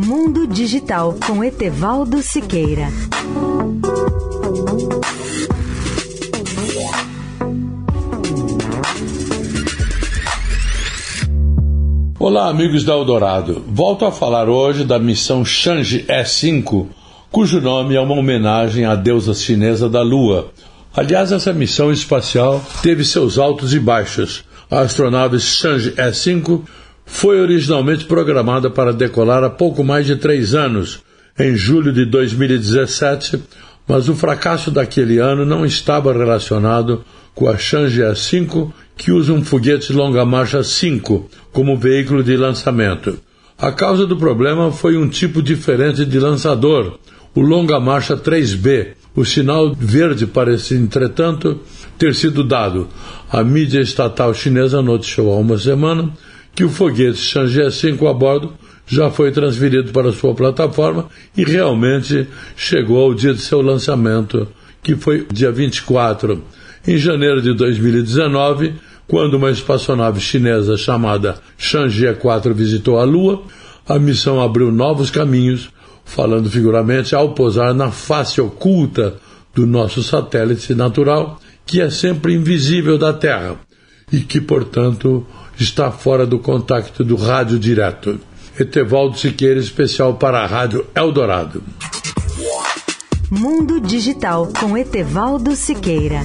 Mundo Digital com Etevaldo Siqueira. Olá, amigos da Eldorado. Volto a falar hoje da missão Chang'e E5, cujo nome é uma homenagem à deusa chinesa da Lua. Aliás, essa missão espacial teve seus altos e baixos. A astronave Chang'e E5 foi originalmente programada para decolar há pouco mais de três anos, em julho de 2017, mas o fracasso daquele ano não estava relacionado com a Chang'e 5, que usa um foguete longa-marcha 5 como veículo de lançamento. A causa do problema foi um tipo diferente de lançador, o longa-marcha 3B. O sinal verde parece, entretanto, ter sido dado. A mídia estatal chinesa noticiou há uma semana que o foguete Chang'e 5 a bordo já foi transferido para sua plataforma e realmente chegou ao dia de seu lançamento, que foi dia 24. Em janeiro de 2019, quando uma espaçonave chinesa chamada Chang'e 4 visitou a Lua, a missão abriu novos caminhos, falando figuramente, ao pousar na face oculta do nosso satélite natural, que é sempre invisível da Terra e que, portanto, está fora do contato do rádio direto. Etevaldo Siqueira, especial para a Rádio Eldorado. Mundo Digital com Etevaldo Siqueira.